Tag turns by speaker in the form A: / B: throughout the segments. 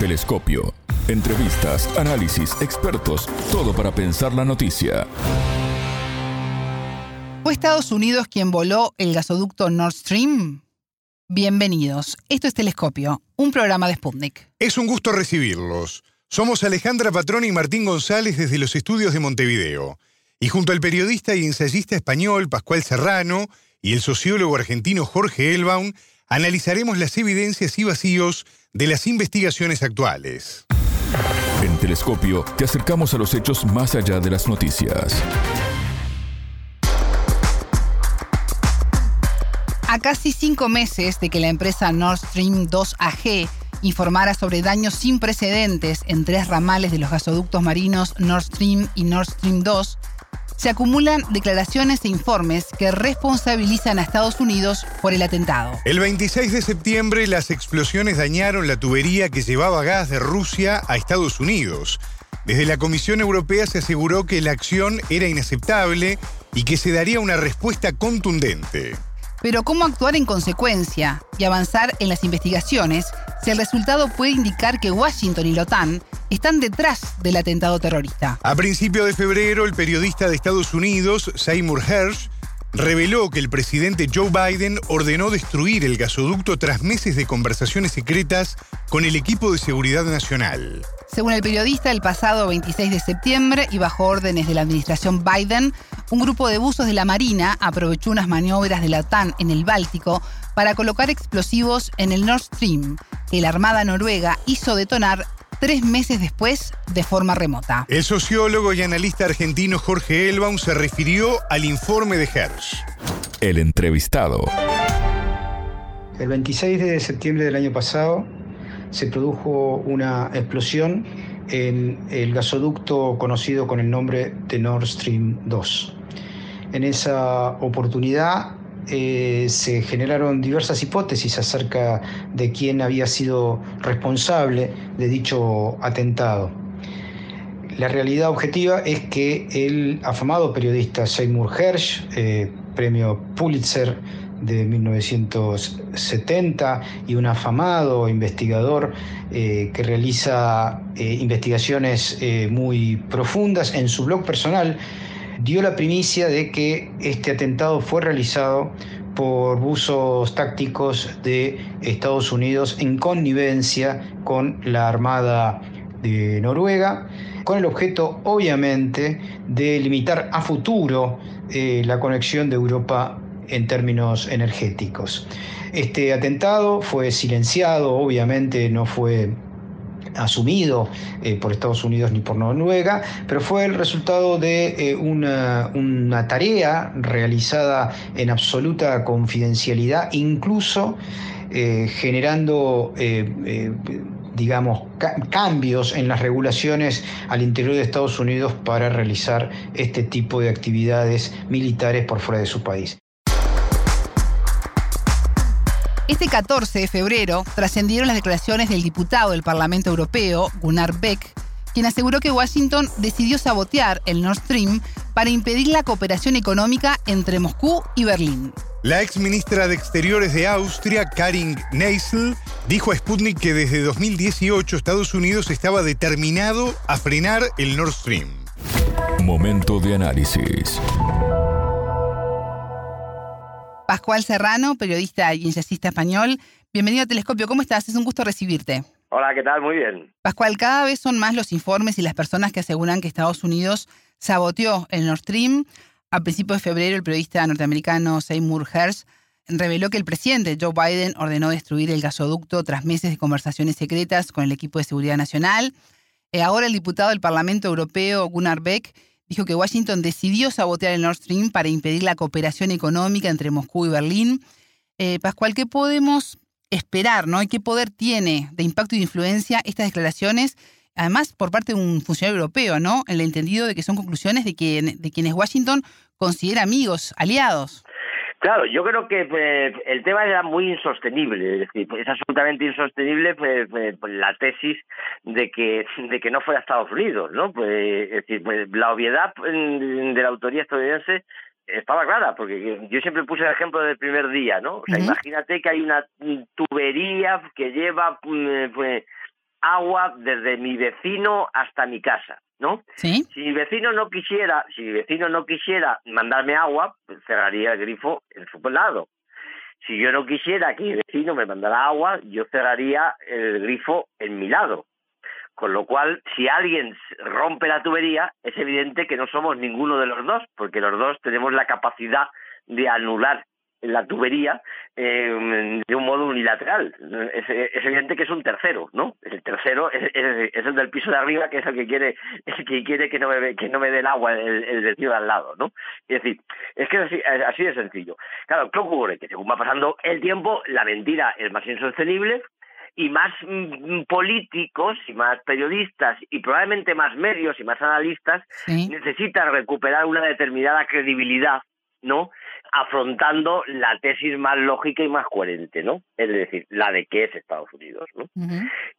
A: Telescopio. Entrevistas, análisis, expertos, todo para pensar la noticia.
B: ¿Fue Estados Unidos quien voló el gasoducto Nord Stream? Bienvenidos. Esto es Telescopio, un programa de Sputnik.
C: Es un gusto recibirlos. Somos Alejandra Patrón y Martín González desde los estudios de Montevideo. Y junto al periodista y ensayista español Pascual Serrano y el sociólogo argentino Jorge Elbaum, analizaremos las evidencias y vacíos de las investigaciones actuales.
A: En Telescopio te acercamos a los hechos más allá de las noticias.
B: A casi cinco meses de que la empresa Nord Stream 2 AG informara sobre daños sin precedentes en tres ramales de los gasoductos marinos Nord Stream y Nord Stream 2, se acumulan declaraciones e informes que responsabilizan a Estados Unidos por el atentado.
C: El 26 de septiembre las explosiones dañaron la tubería que llevaba gas de Rusia a Estados Unidos. Desde la Comisión Europea se aseguró que la acción era inaceptable y que se daría una respuesta contundente.
B: Pero ¿cómo actuar en consecuencia y avanzar en las investigaciones si el resultado puede indicar que Washington y la OTAN están detrás del atentado terrorista?
C: A principio de febrero, el periodista de Estados Unidos, Seymour Hersh, reveló que el presidente Joe Biden ordenó destruir el gasoducto tras meses de conversaciones secretas con el equipo de seguridad nacional.
B: Según el periodista, el pasado 26 de septiembre y bajo órdenes de la administración Biden, un grupo de buzos de la Marina aprovechó unas maniobras de la OTAN en el Báltico para colocar explosivos en el Nord Stream, que la Armada noruega hizo detonar tres meses después de forma remota.
C: El sociólogo y analista argentino Jorge Elbaum se refirió al informe de Hersh.
A: El entrevistado.
D: El 26 de septiembre del año pasado se produjo una explosión en el gasoducto conocido con el nombre de Nord Stream 2. En esa oportunidad eh, se generaron diversas hipótesis acerca de quién había sido responsable de dicho atentado. La realidad objetiva es que el afamado periodista Seymour Hersh, eh, premio Pulitzer de 1970 y un afamado investigador eh, que realiza investigaciones muy profundas en su blog personal, dio la primicia de que este atentado fue realizado por buzos tácticos de Estados Unidos en connivencia con la Armada de Noruega, con el objeto obviamente de limitar a futuro eh, la conexión de Europa en términos energéticos. Este atentado fue silenciado, obviamente no fue asumido eh, por Estados Unidos ni por Noruega, pero fue el resultado de eh, una, tarea realizada en absoluta confidencialidad, incluso eh, generando digamos, cambios en las regulaciones al interior de Estados Unidos para realizar este tipo de actividades militares por fuera de su país.
B: Este 14 de febrero trascendieron las declaraciones del diputado del Parlamento Europeo, Gunnar Beck, quien aseguró que Washington decidió sabotear el Nord Stream para impedir la cooperación económica entre Moscú y Berlín.
C: La ex ministra de Exteriores de Austria, Karin Neisel, dijo a Sputnik que desde 2018 Estados Unidos estaba determinado a frenar el Nord Stream.
A: Momento de análisis.
B: Pascual Serrano, periodista y ensayista español. Bienvenido a Telescopio, ¿cómo estás? Es un gusto recibirte.
E: Hola, ¿qué tal? Muy bien.
B: Pascual, cada vez son más los informes y las personas que aseguran que Estados Unidos saboteó el Nord Stream. A principios de febrero, el periodista norteamericano Seymour Hersh reveló que el presidente Joe Biden ordenó destruir el gasoducto tras meses de conversaciones secretas con el equipo de seguridad nacional. Eh, ahora el diputado del Parlamento Europeo, Gunnar Beck, dijo que Washington decidió sabotear el Nord Stream para impedir la cooperación económica entre Moscú y Berlín. Eh, Pascual, ¿qué podemos esperar, no? ¿Y qué poder tiene de impacto y de influencia estas declaraciones? Además, por parte de un funcionario europeo, ¿no? En el entendido de que son conclusiones de, de quienes Washington considera amigos, aliados.
E: Claro, yo creo que pues, el tema era muy insostenible, es decir, es absolutamente insostenible pues, pues, pues, la tesis de que de que no fuera Estados Unidos, ¿no? Pues, es decir, pues, la obviedad mm, de la autoría estadounidense estaba clara, porque yo siempre puse el ejemplo del primer día, ¿no? O sea, imagínate que hay una tubería que lleva mm, pues, agua desde mi vecino hasta mi casa, ¿no?
B: Sí.
E: Si mi vecino no quisiera, si mi vecino no quisiera mandarme agua, pues cerraría el grifo en su lado. Si yo no quisiera que mi vecino me mandara agua, yo cerraría el grifo en mi lado. Con lo cual, si alguien rompe la tubería, es evidente que no somos ninguno de los dos, porque los dos tenemos la capacidad de anular la tubería eh, de un modo unilateral. Es, es, evidente que es un tercero, ¿no? El tercero es, es, es, el del piso de arriba, que es el que quiere, el que quiere que no me que no me dé el agua el, el vecino de al lado, ¿no? Es decir, es que es así, así de sencillo. Claro, ¿qué ocurre? Que según va pasando el tiempo, la mentira es más insostenible, y más mm, políticos y más periodistas y probablemente más medios y más analistas
B: Sí.
E: necesitan recuperar una determinada credibilidad, ¿no? Afrontando la tesis más lógica y más coherente, ¿no? Es decir, la de que es Estados Unidos, ¿no?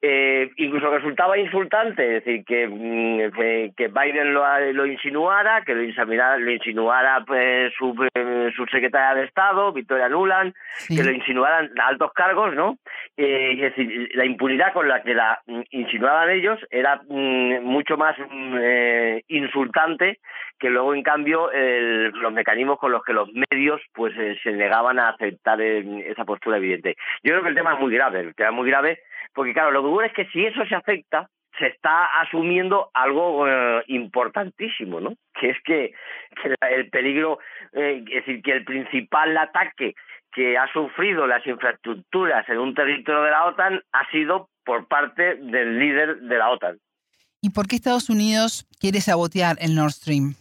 E: Eh, incluso resultaba insultante, es decir, que, mm, que- que Biden lo, lo insinuara, que lo insinuara, lo insinuara pues, su, eh, su secretaria de Estado, Victoria Nuland,
B: Sí.
E: que lo insinuaran altos cargos, ¿no? Eh, es decir, la impunidad con la que la mm, insinuaban ellos era mm, mucho más mm, eh, insultante que luego, en cambio, el- los mecanismos con los que los medios pues eh, se negaban a aceptar eh, esa postura evidente. Yo creo que el tema es muy grave, el tema es muy grave, porque claro, lo que ocurre es que si eso se acepta, se está asumiendo algo eh, importantísimo, ¿no? Que es que, que el peligro, eh, es decir, que el principal ataque que ha sufrido las infraestructuras en un territorio de la OTAN ha sido por parte del líder de la OTAN.
B: ¿Y por qué Estados Unidos quiere sabotear el Nord Stream?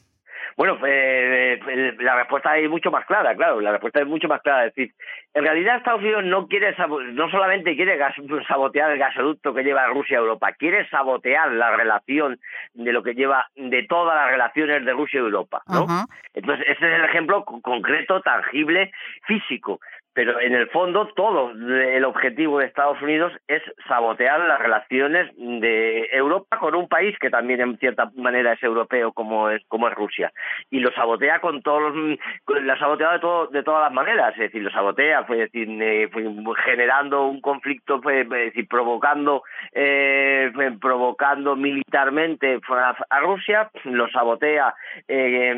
E: Bueno, eh, eh, la respuesta es mucho más clara, claro, la respuesta es mucho más clara. Es decir, en realidad Estados Unidos no quiere, no solamente quiere gas- sabotear el gasoducto que lleva Rusia a Europa, quiere sabotear la relación de lo que lleva, de todas las relaciones de Rusia y Europa, ¿no? Entonces, ese es el ejemplo co- concreto, tangible, físico. Pero en el fondo, todo el objetivo de Estados Unidos es sabotear las relaciones de Europa con un país que también en cierta manera es europeo como es como es Rusia. Y lo sabotea con todos los, con- la sabotea de todo de todas las maneras. Es decir lo sabotea fue decir eh, fue generando un conflicto fue, decir provocando eh, provocando militarmente a Rusia lo sabotea eh,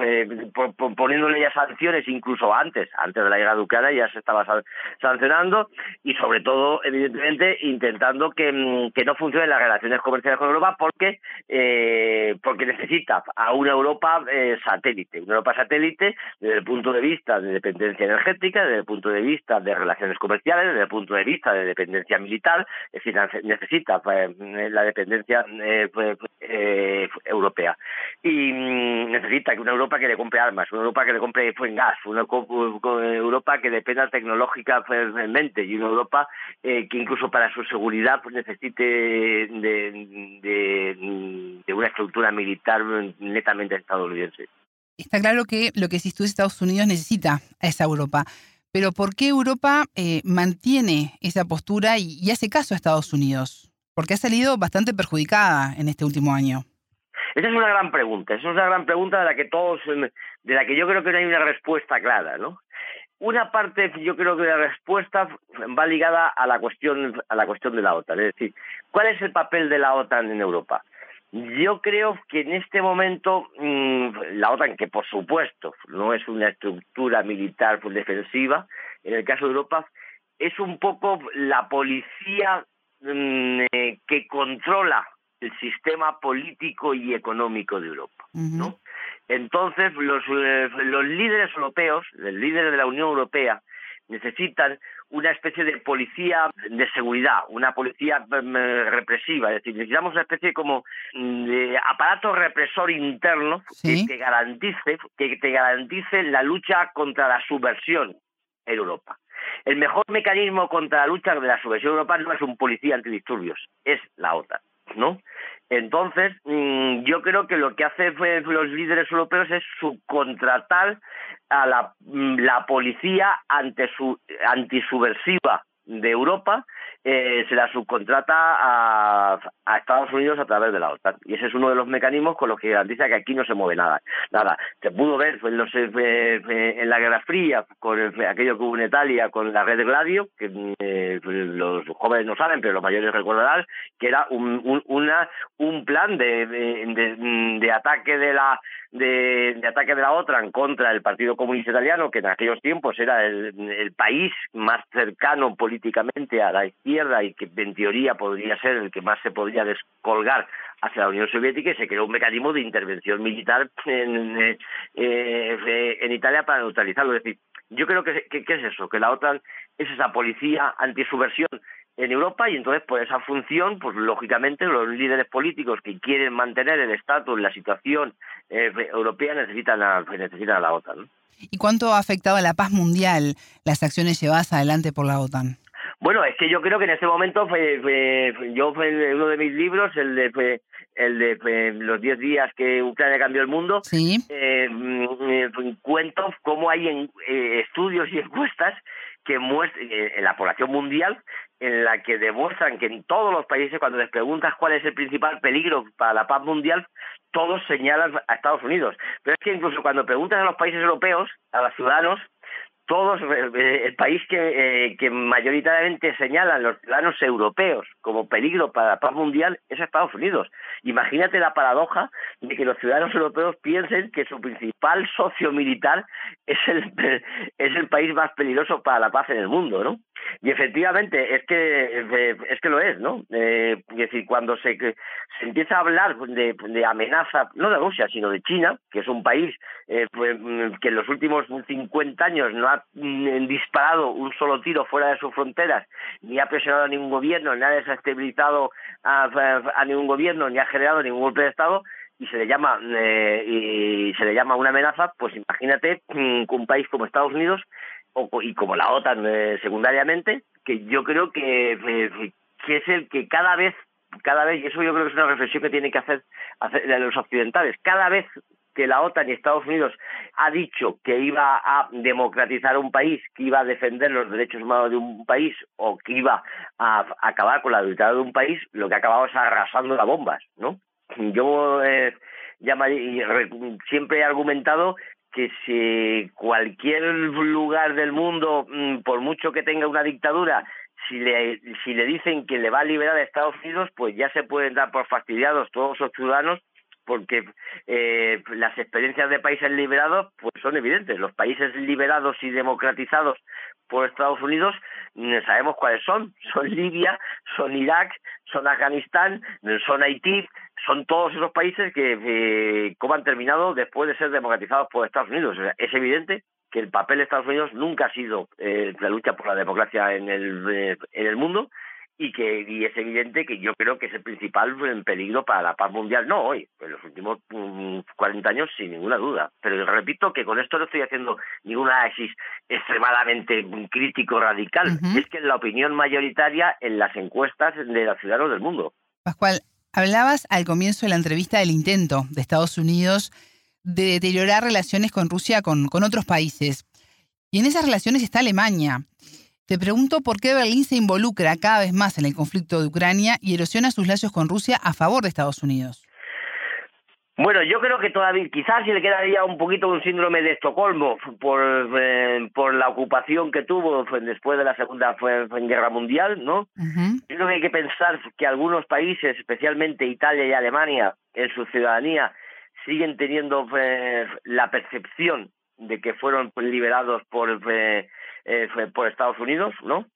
E: eh, po- po- poniéndole ya sanciones incluso antes antes de la guerra de Ucrania ya se estaba san- sancionando y sobre todo evidentemente intentando que, mm, que no funcionen las relaciones comerciales con Europa porque eh, porque necesita a una Europa eh, satélite una Europa satélite desde el punto de vista de dependencia energética desde el punto de vista de relaciones comerciales desde el punto de vista de dependencia militar es decir necesita pues, la dependencia eh, pues, eh, europea. Y mm, necesita que una Europa que le compre armas, una Europa que le compre pues, gas, una Europa que dependa tecnológicamente y una Europa eh, que incluso para su seguridad pues, necesite de, una estructura militar netamente estadounidense.
B: Está claro que lo que tú, Estados Unidos necesita a esa Europa. Pero ¿por qué Europa eh, mantiene esa postura y hace caso a Estados Unidos? Porque ha salido bastante perjudicada en este último año.
E: Esa es una gran pregunta, esa es una gran pregunta de la que todos, de la que yo creo que no hay una respuesta clara, ¿no? Una parte, yo creo que la respuesta va ligada a la cuestión, a la cuestión de la OTAN, es decir, ¿cuál es el papel de la OTAN en Europa? Yo creo que en este momento mmm, la OTAN, que por supuesto no es una estructura militar defensiva, en el caso de Europa, es un poco la policía mmm, eh, que controla el sistema político y económico de Europa,
B: Uh -huh.
E: ¿no? Entonces, los, eh, los líderes europeos, los líderes de la Unión Europea, necesitan una especie de policía de seguridad, una policía um, represiva, es decir, necesitamos una especie como mm, de aparato represor interno
B: ¿Sí?
E: que te garantice, que te garantice la lucha contra la subversión en Europa. El mejor mecanismo contra la lucha de la subversión en Europa no es un policía antidisturbios, es la OTAN. ¿No? Entonces, mmm, yo creo que lo que hacen los líderes europeos es subcontratar a la, mm, policía antisubversiva de Europa eh, se la subcontrata a, Estados Unidos a través de la OTAN. Y ese es uno de los mecanismos con los que garantiza que aquí no se mueve nada. Nada. Se pudo ver en, los, en la Guerra Fría, con aquello que hubo en Italia, con la red Gladio, que los jóvenes no saben, pero los mayores recordarán, que era un, una, un plan de, de ataque de la de, ataque de la OTAN contra el Partido Comunista Italiano, que en aquellos tiempos era el, país más cercano políticamente a la izquierda y que en teoría podría ser el que más se podría descolgar hacia la Unión Soviética y se creó un mecanismo de intervención militar en, eh, eh, Italia para neutralizarlo. Es decir, yo creo que, que, es eso, que la OTAN es esa policía antisubversión en Europa y entonces por esa función, pues lógicamente los líderes políticos que quieren mantener el estatus, la situación eh, europea necesitan a, necesitan a la OTAN.
B: ¿Y cuánto ha afectado a la paz mundial las acciones llevadas adelante por la OTAN?
E: Bueno, es que yo creo que en este momento, fue, yo fue uno de mis libros, el de el de los 10 días que Ucrania cambió el mundo,
B: ¿Sí?
E: eh, mm, cuento cómo hay en, eh, estudios y encuestas que muestran eh, en la población mundial en la que demuestran que en todos los países cuando les preguntas cuál es el principal peligro para la paz mundial todos señalan a Estados Unidos pero es que incluso cuando preguntas a los países europeos a los ciudadanos todos eh, el país que, eh, que mayoritariamente señalan los ciudadanos europeos como peligro para la paz mundial es Estados Unidos. Imagínate la paradoja de que los ciudadanos europeos piensen que su principal socio militar es el es el país más peligroso para la paz en el mundo, ¿no? Y efectivamente es que es que lo es, ¿no? Eh, es decir, cuando se, se empieza a hablar de, de, amenaza no de Rusia sino de China, que es un país eh, pues, que en los últimos 50 años no ha mm, disparado un solo tiro fuera de sus fronteras, ni ha presionado a ningún gobierno, ni ha desestabilizado a, ningún gobierno, ni ha generado ningún golpe de Estado, y se le llama eh, y se le llama una amenaza, pues imagínate mm, que un país como Estados Unidos o, y como la OTAN eh, secundariamente, que yo creo que, eh, que es el que cada vez, cada vez, y eso yo creo que es una reflexión que tienen que hacer, hacer los occidentales, cada vez que la OTAN y Estados Unidos ha dicho que iba a democratizar un país, que iba a defender los derechos humanos de un país o que iba a acabar con la dictadura de un país, lo que ha acabado es arrasando las bombas, ¿no? Yo eh, siempre he argumentado que si cualquier lugar del mundo, mm, por mucho que tenga una dictadura, si le, si le dicen que le va a liberar a Estados Unidos, pues ya se pueden dar por fastidiados todos los ciudadanos porque eh, las experiencias de países liberados pues son evidentes. Los países liberados y democratizados por Estados Unidos sabemos cuáles son. Son Libia, son Irak, son Afganistán, son Haití, son todos esos países que eh, como han terminado después de ser democratizados por Estados Unidos. es evidente que el papel de Estados Unidos nunca ha sido eh, la lucha por la democracia en el, eh, en el mundo y que y es evidente que yo creo que es el principal peligro para la paz mundial, no hoy, en los últimos 40 mm, años sin ninguna duda. Pero repito que con esto no estoy haciendo ningún análisis extremadamente crítico radical, es que es la opinión mayoritaria en las encuestas de los ciudadanos del mundo.
B: Pascual, Hablabas al comienzo de la entrevista del intento de Estados Unidos de deteriorar relaciones con Rusia con, con otros países. Y en esas relaciones está Alemania. Te pregunto por qué Berlín se involucra cada vez más en el conflicto de Ucrania y erosiona sus lazos con Rusia a favor de Estados Unidos.
E: Bueno, yo creo que todavía, quizás si le quedaría un poquito un síndrome de Estocolmo por, eh, por la ocupación que tuvo después de la Segunda Guerra Mundial, ¿no? Yo creo que hay que pensar que algunos países, especialmente Italia y Alemania, en su ciudadanía, siguen teniendo eh, la percepción de que fueron liberados por, eh, por Estados Unidos, ¿no?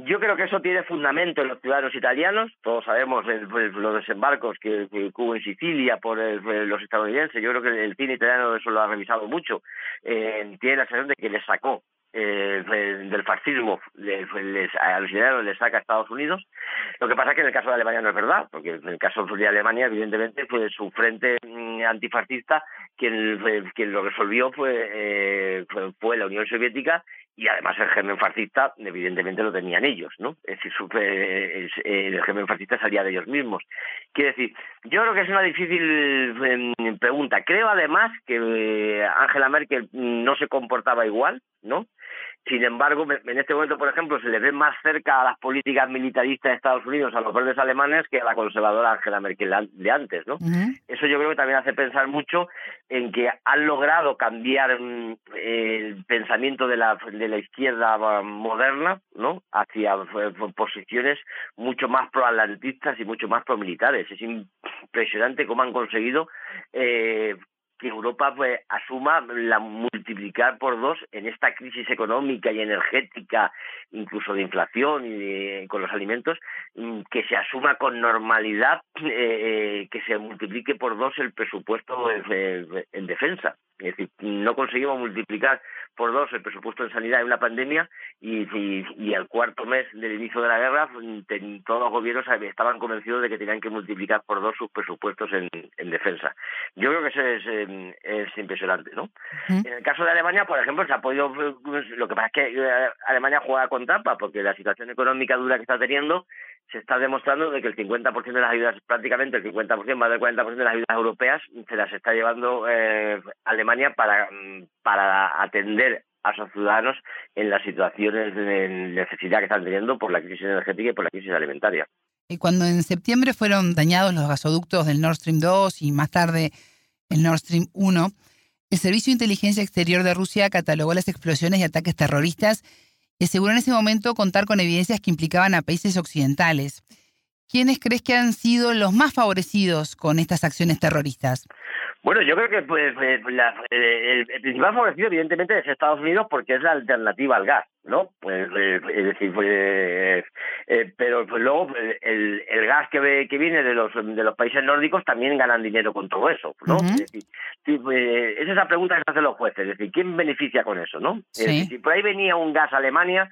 E: Yo creo que eso tiene fundamento en los ciudadanos italianos. Todos sabemos los desembarcos que, hubo en Sicilia por los estadounidenses. Yo creo que el cine italiano eso lo ha revisado mucho. Eh, tiene la sensación de que le sacó eh, del fascismo a los italianos les saca a Estados Unidos. Lo que pasa es que en el caso de Alemania no es verdad, porque en el caso de Alemania, evidentemente, fue su frente mm, antifascista quien, quien lo resolvió fue, eh, fue la Unión Soviética y además el germen fascista evidentemente lo tenían ellos, ¿no? Es decir, el germen fascista salía de ellos mismos. Quiere decir, yo creo que es una difícil em, pregunta. Creo además que eh, Angela Merkel no se comportaba igual, ¿no? Sin embargo, en este momento, por ejemplo, se le ve más cerca a las políticas militaristas de Estados Unidos, a los verdes alemanes, que a la conservadora Angela Merkel de antes, ¿no? Eso yo creo que también hace pensar mucho en que han logrado cambiar mm, el pensamiento de la, de la izquierda mm, moderna, ¿no? Hacia eh, posiciones mucho más proatlantistas y mucho más promilitares. Es impresionante cómo han conseguido eh, que Europa pues asuma la multiplicar por dos en esta crisis económica y energética, incluso de inflación y con los alimentos, mm, que se asuma con normalidad eh, eh, que se multiplique por dos el presupuesto en defensa. Es decir, no conseguimos multiplicar por dos el presupuesto en sanidad en una pandemia y, y, al cuarto mes del inicio de la guerra todos los gobiernos estaban convencidos de que tenían que multiplicar por dos sus presupuestos en, en defensa. Yo creo que eso es, em, es impresionante, ¿no? En el caso de Alemania, por ejemplo, se ha podido... Pues, lo que pasa es que eh, Alemania juega con trampa porque la situación económica dura que está teniendo se está demostrando de que el 50% de las ayudas, prácticamente el 50%, más del 40% de las ayudas europeas se las está llevando eh, Alemania para, para atender a sus ciudadanos en las situaciones de necesidad que están teniendo por la crisis energética y por la crisis alimentaria.
B: Y cuando en septiembre fueron dañados los gasoductos del Nord Stream 2 y más tarde el Nord Stream 1, el Servicio de Inteligencia Exterior de Rusia catalogó las explosiones y ataques terroristas y aseguró en ese momento contar con evidencias que implicaban a países occidentales. ¿Quiénes crees que han sido los más favorecidos con estas acciones terroristas?
E: Bueno, yo creo que pues, pues el, principal favorecido evidentemente es Estados Unidos porque es la alternativa al gas, ¿no? Pues, eh, es decir, pues, eh, eh, pero pues luego el, el gas que, que viene de los de los países nórdicos también ganan dinero con todo eso, ¿no? es decir, esa es la pregunta que se hacen los jueces, es decir, ¿quién beneficia con eso, no? si por ahí venía un gas a Alemania,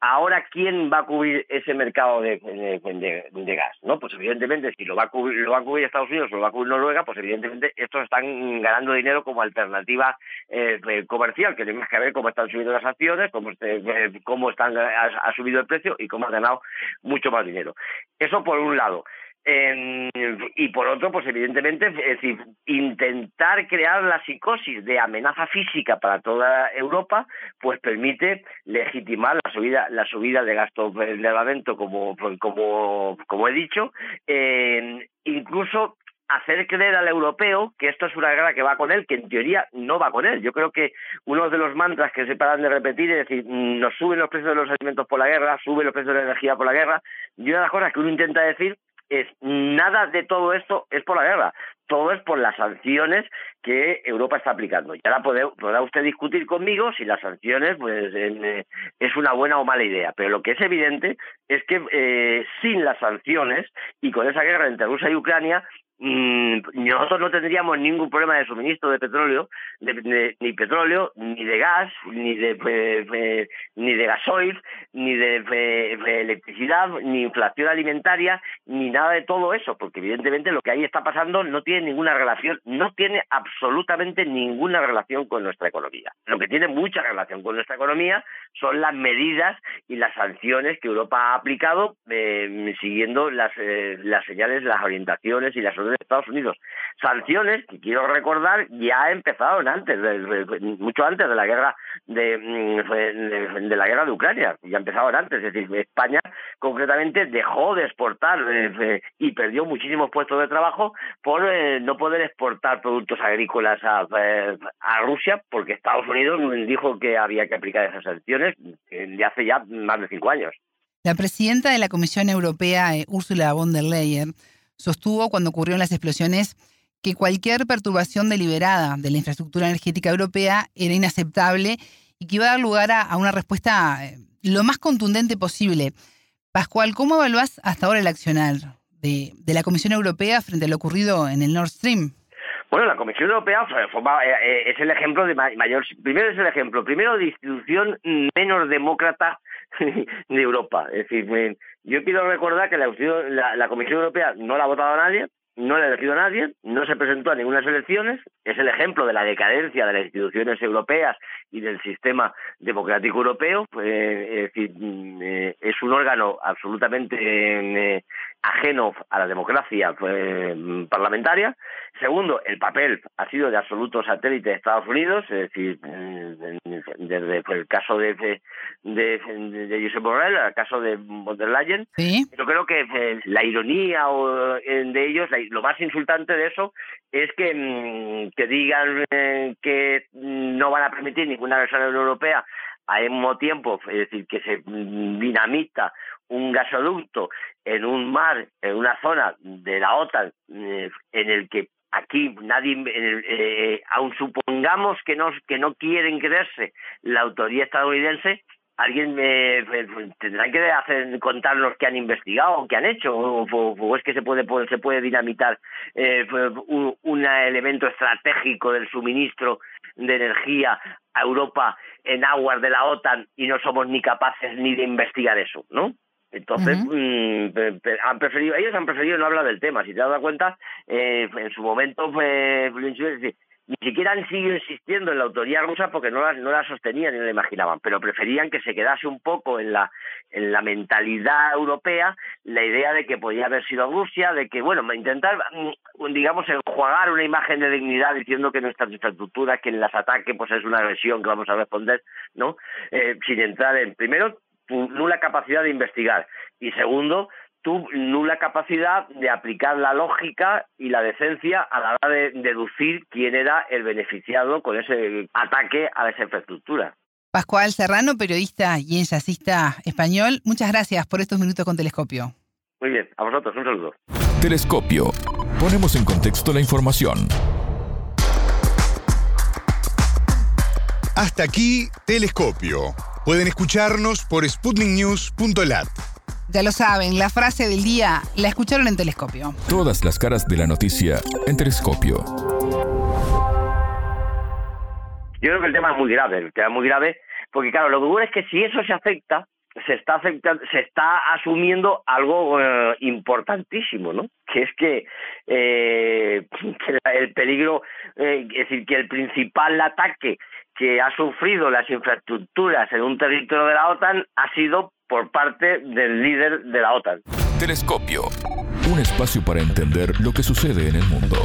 E: Ahora, ¿quién va a cubrir ese mercado de, de, gas? ¿no? Pues evidentemente, si lo va, a cubrir, lo va a cubrir Estados Unidos o lo va a cubrir Noruega, pues evidentemente estos están ganando dinero como alternativa eh, comercial, que tenemos que ver cómo están subiendo las acciones, cómo, este, cómo están, ha subido el precio y cómo ha ganado mucho más dinero. Eso por un lado y por otro, pues evidentemente, es decir, intentar crear la psicosis de amenaza física para toda Europa, pues permite legitimar la subida, la subida de gastos de armamento, como, como, como he dicho, incluso hacer creer al europeo que esto es una guerra que va con él, que en teoría no va con él. Yo creo que uno de los mantras que se paran de repetir es decir, nos suben los precios de los alimentos por la guerra, suben los precios de la energía por la guerra, y una de las cosas que uno intenta decir es nada de todo esto es por la guerra, todo es por las sanciones que Europa está aplicando. Y ahora podrá usted discutir conmigo si las sanciones pues eh, es una buena o mala idea, pero lo que es evidente es que eh, sin las sanciones y con esa guerra entre Rusia y Ucrania Mm, nosotros no tendríamos ningún problema de suministro de petróleo, ni petróleo, ni de gas, ni de, ni de gasoil, ni de, electricidad, ni inflación alimentaria, ni nada de todo eso, porque evidentemente lo que ahí está pasando no tiene ninguna relación, no tiene absolutamente ninguna relación con nuestra economía. Lo que tiene mucha relación con nuestra economía son las medidas y las sanciones que Europa ha aplicado eh, siguiendo las, eh, las señales, las orientaciones y las órdenes de Estados Unidos. Sanciones que quiero recordar ya empezaron antes, mucho antes de la guerra de, mm, de, la guerra de Ucrania, ya empezaron antes. Es decir, España concretamente dejó de exportar y perdió muchísimos puestos de trabajo por eh, no poder exportar productos agrícolas a, eh, a Rusia porque Estados Unidos dijo que había que aplicar esas sanciones de hace ya más de cinco años.
B: La presidenta de la Comisión Europea, Ursula von der Leyen, sostuvo cuando ocurrieron las explosiones que cualquier perturbación deliberada de la infraestructura energética europea era inaceptable y que iba a dar lugar a, una respuesta eh, lo más contundente posible. Pascual, ¿cómo evaluás hasta ahora el accionar de, la Comisión Europea frente a lo ocurrido en el Nord Stream?
E: Bueno, la Comisión Europea eh, eh, es el ejemplo de mayor, primero es el ejemplo, primero de institución menos demócrata de Europa. Es decir, yo quiero recordar que la, Comisión Europea no la ha votado nadie, no le elegido a nadie, no se presentó a ninguna elecciones, es el ejemplo de la decadencia de las instituciones europeas y del sistema democrático europeo, pues, es decir, mm, eh, es un órgano absolutamente eh, ajeno a la democracia pues, parlamentaria. Segundo, el papel ha sido de absoluto satélite de Estados Unidos, es decir, mm, desde el caso de, de, de, Josep Borrell al caso de von der Leyen. Yo creo que eh, la ironía de ellos, lo más insultante de eso, es que, mm, que digan que no van a permitir ninguna versión europea al mismo tiempo, es decir, que se dinamita un gasoducto en un mar, en una zona de la OTAN, eh, en el que aquí nadie, eh, eh, aun supongamos que no, que no quieren creerse la autoría estadounidense, alguien eh, tendrá que hacer contarnos qué han investigado o qué han hecho o, es que se puede, se puede dinamitar eh, un, un, elemento estratégico del suministro de energía a Europa en aguas de la OTAN y no somos ni capaces ni de investigar eso, ¿no? Entonces, mm, han preferido, ellos han preferido no hablar del tema. Si te has dado cuenta, eh, en su momento, ni siquiera han seguido insistiendo en la autoría rusa porque no la, no la sostenían ni la imaginaban, pero preferían que se quedase un poco en la, en la mentalidad europea la idea de que podía haber sido Rusia, de que, bueno, intentar, mm, digamos, enjuagar una imagen de dignidad diciendo que nuestras infraestructuras, que en las ataques, pues es una agresión que vamos a responder, ¿no? Eh, sin entrar en, primero, tu nula capacidad de investigar y segundo, tu nula capacidad de aplicar la lógica y la decencia a la hora de deducir quién era el beneficiado con ese ataque a esa infraestructura.
B: Pascual Serrano, periodista y ensayista español, muchas gracias por estos minutos con Telescopio.
E: Muy bien, a vosotros, un saludo.
A: Telescopio. Ponemos en contexto la información.
C: Hasta aquí, Telescopio. Pueden escucharnos por sputniknews.lat.
B: Ya lo saben, la frase del día la escucharon en Telescopio.
A: Todas las caras de la noticia en Telescopio.
E: Yo creo que el tema es muy grave, el tema es muy grave, porque claro, lo que ocurre es que si eso se acepta, se está se está asumiendo algo eh, importantísimo, ¿no? Que es que, eh, el peligro, eh, es decir, que el principal ataque que ha sufrido las infraestructuras en un territorio de la OTAN ha sido por parte del líder de la OTAN.
A: Telescopio, un espacio para entender lo que sucede en el mundo.